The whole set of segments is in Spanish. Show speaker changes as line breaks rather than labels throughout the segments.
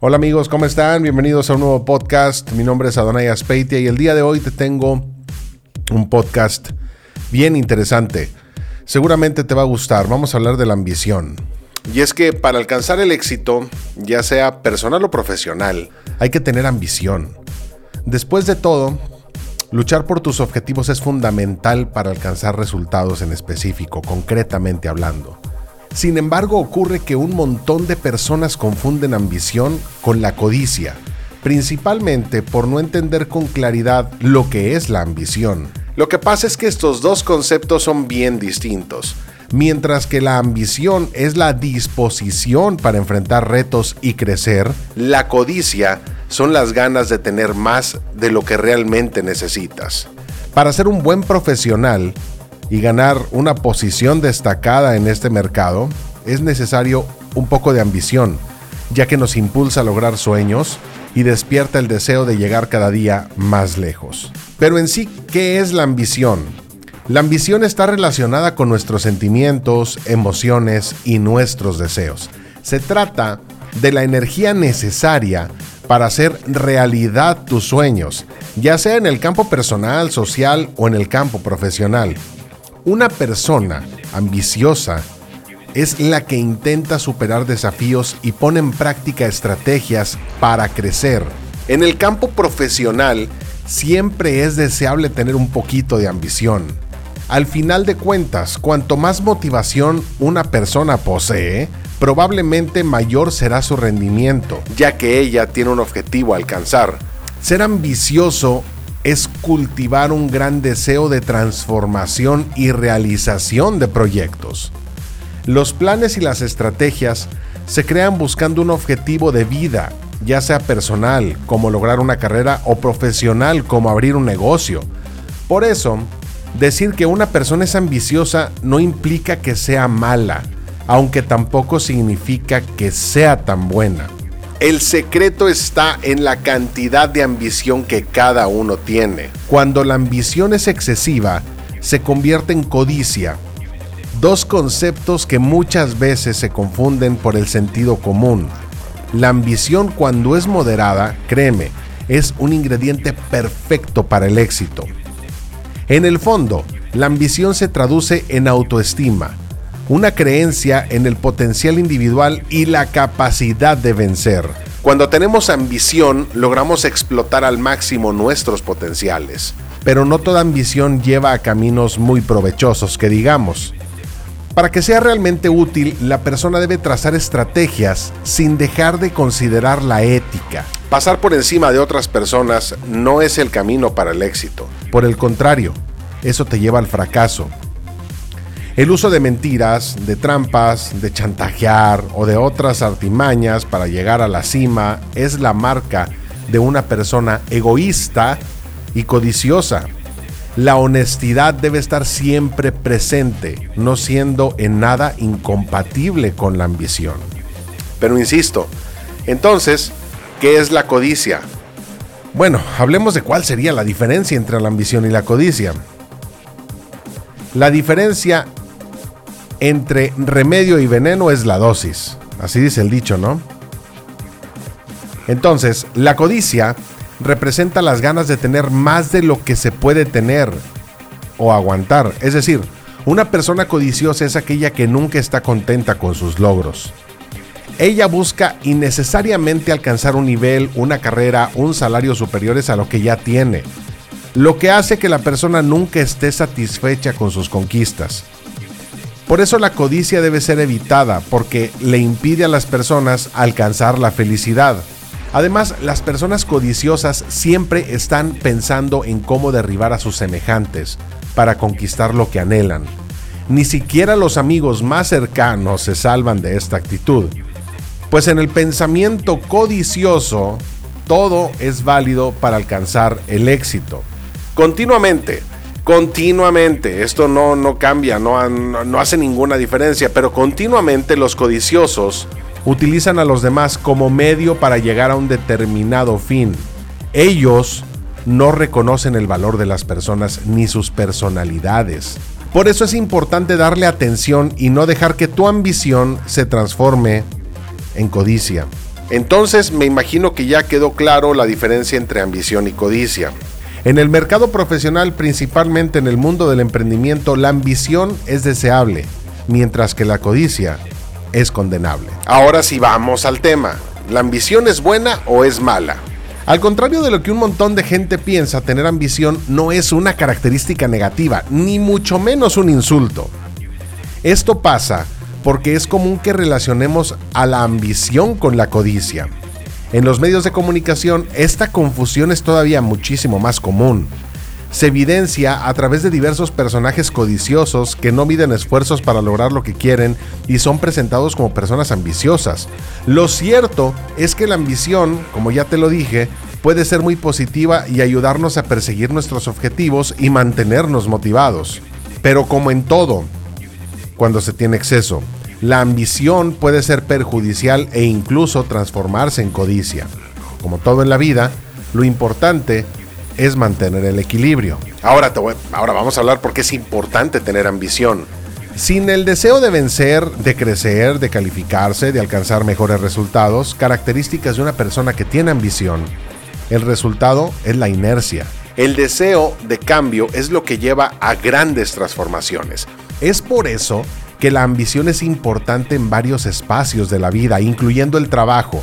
Hola amigos, ¿cómo están? Bienvenidos a un nuevo podcast. Mi nombre es Adonai Aspeitia y el día de hoy te tengo un podcast bien interesante. Seguramente te va a gustar. Vamos a hablar de la ambición. Y es que para alcanzar el éxito, ya sea personal o profesional, hay que tener ambición. Después de todo, luchar por tus objetivos es fundamental para alcanzar resultados en específico, concretamente hablando. Sin embargo, ocurre que un montón de personas confunden ambición con la codicia, principalmente por no entender con claridad lo que es la ambición. Lo que pasa es que estos dos conceptos son bien distintos. Mientras que la ambición es la disposición para enfrentar retos y crecer, la codicia son las ganas de tener más de lo que realmente necesitas. Para ser un buen profesional, y ganar una posición destacada en este mercado, es necesario un poco de ambición, ya que nos impulsa a lograr sueños y despierta el deseo de llegar cada día más lejos. Pero en sí, ¿qué es la ambición? La ambición está relacionada con nuestros sentimientos, emociones y nuestros deseos. Se trata de la energía necesaria para hacer realidad tus sueños, ya sea en el campo personal, social o en el campo profesional. Una persona ambiciosa es la que intenta superar desafíos y pone en práctica estrategias para crecer. En el campo profesional, siempre es deseable tener un poquito de ambición. Al final de cuentas, cuanto más motivación una persona posee, probablemente mayor será su rendimiento, ya que ella tiene un objetivo a alcanzar. Ser ambicioso es cultivar un gran deseo de transformación y realización de proyectos. Los planes y las estrategias se crean buscando un objetivo de vida, ya sea personal, como lograr una carrera, o profesional, como abrir un negocio. Por eso, decir que una persona es ambiciosa no implica que sea mala, aunque tampoco significa que sea tan buena. El secreto está en la cantidad de ambición que cada uno tiene. Cuando la ambición es excesiva, se convierte en codicia. Dos conceptos que muchas veces se confunden por el sentido común. La ambición cuando es moderada, créeme, es un ingrediente perfecto para el éxito. En el fondo, la ambición se traduce en autoestima, una creencia en el potencial individual y la capacidad de vencer. Cuando tenemos ambición, logramos explotar al máximo nuestros potenciales, pero no toda ambición lleva a caminos muy provechosos, que digamos. Para que sea realmente útil, la persona debe trazar estrategias sin dejar de considerar la ética. Pasar por encima de otras personas no es el camino para el éxito. Por el contrario, eso te lleva al fracaso el uso de mentiras, de trampas, de chantajear o de otras artimañas para llegar a la cima es la marca de una persona egoísta y codiciosa. La honestidad debe estar siempre presente, no siendo en nada incompatible con la ambición. Pero insisto, entonces, ¿qué es la codicia? Bueno, hablemos de cuál sería la diferencia entre la ambición y la codicia. La diferencia entre remedio y veneno es la dosis. Así dice el dicho, ¿no? Entonces, la codicia representa las ganas de tener más de lo que se puede tener o aguantar. Es decir, una persona codiciosa es aquella que nunca está contenta con sus logros. Ella busca innecesariamente alcanzar un nivel, una carrera, un salario superiores a lo que ya tiene, lo que hace que la persona nunca esté satisfecha con sus conquistas. Por eso la codicia debe ser evitada porque le impide a las personas alcanzar la felicidad. Además, las personas codiciosas siempre están pensando en cómo derribar a sus semejantes para conquistar lo que anhelan. Ni siquiera los amigos más cercanos se salvan de esta actitud. Pues en el pensamiento codicioso, todo es válido para alcanzar el éxito. Continuamente, continuamente, esto no, no cambia, no, no, hace ninguna diferencia, pero continuamente los codiciosos utilizan a los demás como medio para llegar a un determinado fin. Ellos no reconocen el valor de las personas ni sus personalidades. Por eso es importante darle atención y no dejar que tu ambición se transforme en codicia. Entonces me imagino que ya quedó claro la diferencia entre ambición y codicia. En el mercado profesional, principalmente en el mundo del emprendimiento, la ambición es deseable, mientras que la codicia es condenable. Ahora sí vamos al tema. ¿La ambición es buena o es mala? Al contrario de lo que un montón de gente piensa, tener ambición no es una característica negativa, ni mucho menos un insulto. Esto pasa porque es común que relacionemos a la ambición con la codicia. En los medios de comunicación esta confusión es todavía muchísimo más común. Se evidencia a través de diversos personajes codiciosos que no miden esfuerzos para lograr lo que quieren y son presentados como personas ambiciosas. Lo cierto es que la ambición, como ya te lo dije, puede ser muy positiva y ayudarnos a perseguir nuestros objetivos y mantenernos motivados. Pero como en todo, cuando se tiene exceso, la ambición puede ser perjudicial e incluso transformarse en codicia. Como todo en la vida, lo importante es mantener el equilibrio. Ahora, ahora vamos a hablar por qué es importante tener ambición. Sin el deseo de vencer, de crecer, de calificarse, de alcanzar mejores resultados, características de una persona que tiene ambición, el resultado es la inercia. El deseo de cambio es lo que lleva a grandes transformaciones. Es por eso que la ambición es importante en varios espacios de la vida, incluyendo el trabajo,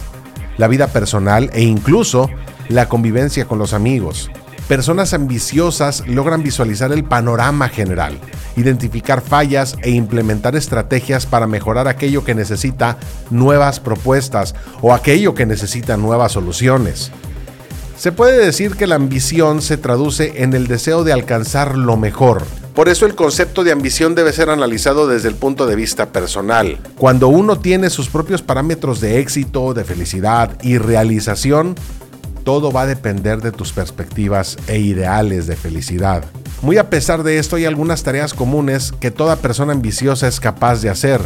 la vida personal e incluso la convivencia con los amigos. Personas ambiciosas logran visualizar el panorama general, identificar fallas e implementar estrategias para mejorar aquello que necesita nuevas propuestas o aquello que necesita nuevas soluciones. Se puede decir que la ambición se traduce en el deseo de alcanzar lo mejor, por eso el concepto de ambición debe ser analizado desde el punto de vista personal. Cuando uno tiene sus propios parámetros de éxito, de felicidad y realización, todo va a depender de tus perspectivas e ideales de felicidad. Muy a pesar de esto, hay algunas tareas comunes que toda persona ambiciosa es capaz de hacer,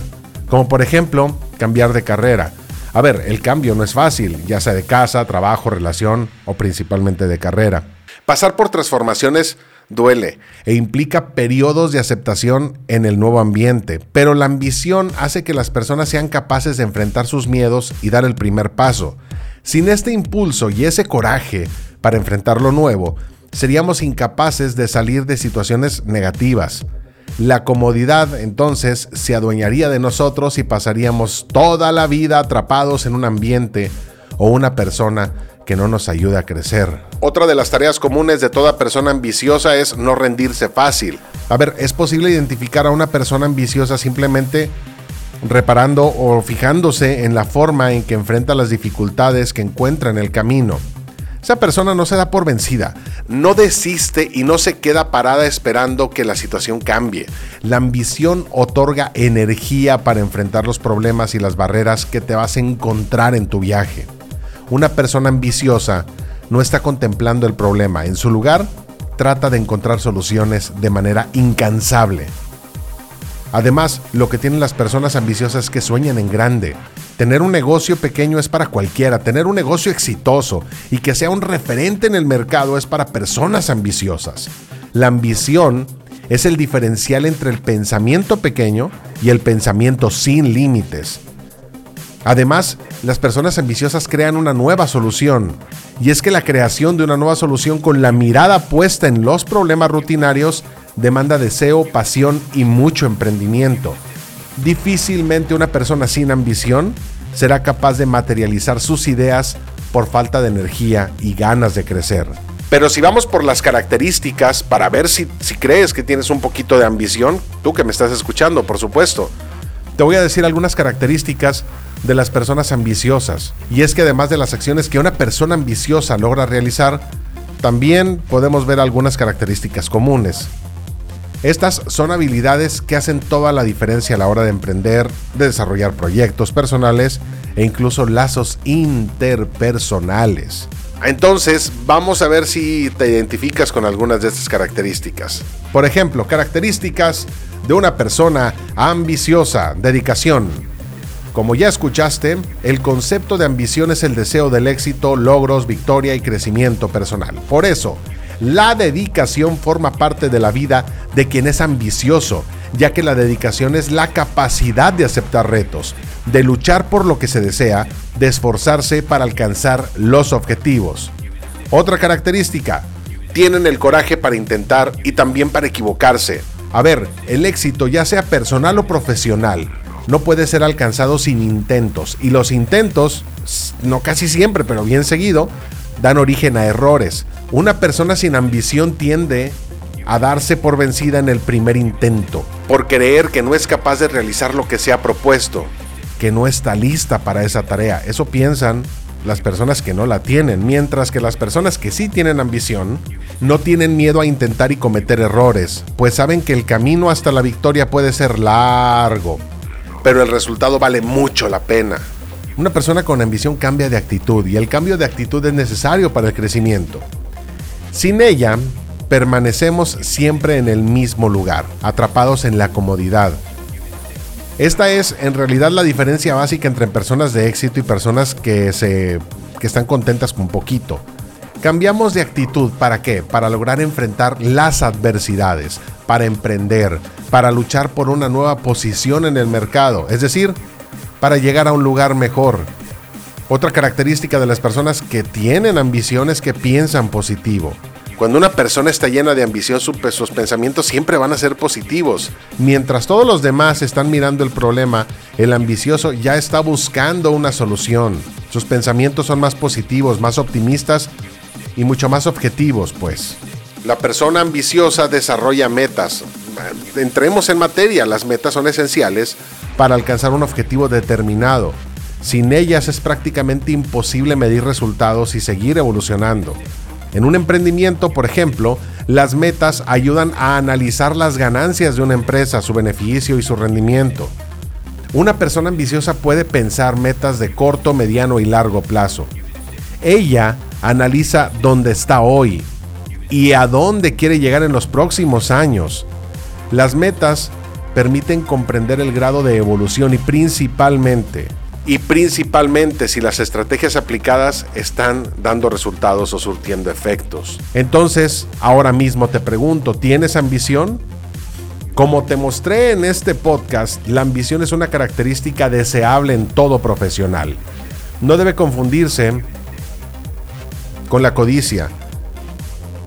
como por ejemplo cambiar de carrera. A ver, el cambio no es fácil, ya sea de casa, trabajo, relación o principalmente de carrera. Pasar por transformaciones duele e implica periodos de aceptación en el nuevo ambiente, pero la ambición hace que las personas sean capaces de enfrentar sus miedos y dar el primer paso. Sin este impulso y ese coraje para enfrentar lo nuevo, seríamos incapaces de salir de situaciones negativas. La comodidad entonces se adueñaría de nosotros y pasaríamos toda la vida atrapados en un ambiente o una persona que no nos ayuda a crecer. Otra de las tareas comunes de toda persona ambiciosa es no rendirse fácil. A ver, es posible identificar a una persona ambiciosa simplemente reparando o fijándose en la forma en que enfrenta las dificultades que encuentra en el camino. Esa persona no se da por vencida, no desiste y no se queda parada esperando que la situación cambie. La ambición otorga energía para enfrentar los problemas y las barreras que te vas a encontrar en tu viaje. Una persona ambiciosa no está contemplando el problema, en su lugar trata de encontrar soluciones de manera incansable. Además, lo que tienen las personas ambiciosas es que sueñan en grande. Tener un negocio pequeño es para cualquiera, tener un negocio exitoso y que sea un referente en el mercado es para personas ambiciosas. La ambición es el diferencial entre el pensamiento pequeño y el pensamiento sin límites. Además, las personas ambiciosas crean una nueva solución. Y es que la creación de una nueva solución con la mirada puesta en los problemas rutinarios demanda deseo, pasión y mucho emprendimiento. Difícilmente una persona sin ambición será capaz de materializar sus ideas por falta de energía y ganas de crecer. Pero si vamos por las características para ver si, crees que tienes un poquito de ambición, tú que me estás escuchando, por supuesto, te voy a decir algunas características de las personas ambiciosas. Y es que además de las acciones que una persona ambiciosa logra realizar, también podemos ver algunas características comunes. Estas son habilidades que hacen toda la diferencia a la hora de emprender, de desarrollar proyectos personales e incluso lazos interpersonales. Entonces, vamos a ver si te identificas con algunas de estas características. Por ejemplo, características de una persona ambiciosa, dedicación, como ya escuchaste, el concepto de ambición es el deseo del éxito, logros, victoria y crecimiento personal. Por eso, la dedicación forma parte de la vida de quien es ambicioso ya que la dedicación es la capacidad de aceptar retos, de luchar por lo que se desea, de esforzarse para alcanzar los objetivos. Otra característica, tienen el coraje para intentar y también para equivocarse. A ver, el éxito, ya sea personal o profesional, no puede ser alcanzado sin intentos. Y los intentos, no casi siempre, pero bien seguido, dan origen a errores. Una persona sin ambición tiende a darse por vencida en el primer intento, por creer que no es capaz de realizar lo que se ha propuesto, que no está lista para esa tarea. Eso piensan las personas que no la tienen, mientras que las personas que sí tienen ambición no tienen miedo a intentar y cometer errores, pues saben que el camino hasta la victoria puede ser largo, pero el resultado vale mucho la pena. Una persona con ambición cambia de actitud y el cambio de actitud es necesario para el crecimiento. Sin ella, permanecemos siempre en el mismo lugar, atrapados en la comodidad. Esta es en realidad la diferencia básica entre personas de éxito y personas que, se, que están contentas con poquito. Cambiamos de actitud para qué? Para lograr enfrentar las adversidades, para emprender, para luchar por una nueva posición en el mercado, es decir, para llegar a un lugar mejor. Otra característica de las personas que tienen ambiciones que piensan positivo. Cuando una persona está llena de ambición, sus pensamientos siempre van a ser positivos. Mientras todos los demás están mirando el problema, el ambicioso ya está buscando una solución. Sus pensamientos son más positivos, más optimistas y mucho más objetivos, pues. La persona ambiciosa desarrolla metas. Entremos en materia, las metas son esenciales para alcanzar un objetivo determinado. Sin ellas es prácticamente imposible medir resultados y seguir evolucionando. En un emprendimiento, por ejemplo, las metas ayudan a analizar las ganancias de una empresa, su beneficio y su rendimiento. Una persona ambiciosa puede pensar metas de corto, mediano y largo plazo. Ella analiza dónde está hoy y a dónde quiere llegar en los próximos años. Las metas permiten comprender el grado de evolución y principalmente, y principalmente si las estrategias aplicadas están dando resultados o surtiendo efectos. Entonces, ahora mismo te pregunto, ¿tienes ambición? Como te mostré en este podcast, la ambición es una característica deseable en todo profesional. No debe confundirse con la codicia,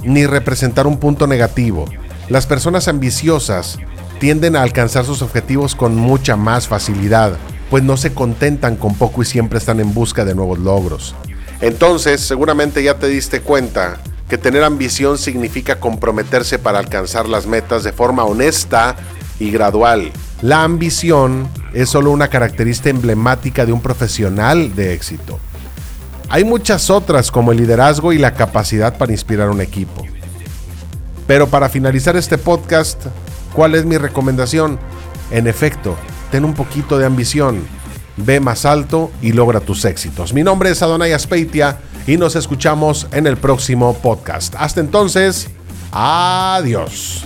ni representar un punto negativo. Las personas ambiciosas tienden a alcanzar sus objetivos con mucha más facilidad, pues no se contentan con poco y siempre están en busca de nuevos logros. Entonces, seguramente ya te diste cuenta que tener ambición significa comprometerse para alcanzar las metas de forma honesta y gradual. La ambición es solo una característica emblemática de un profesional de éxito. Hay muchas otras como el liderazgo y la capacidad para inspirar un equipo. Pero para finalizar este podcast, ¿cuál es mi recomendación? En efecto, ten un poquito de ambición, ve más alto y logra tus éxitos. Mi nombre es Adonai Aspeitia y nos escuchamos en el próximo podcast. Hasta entonces, adiós.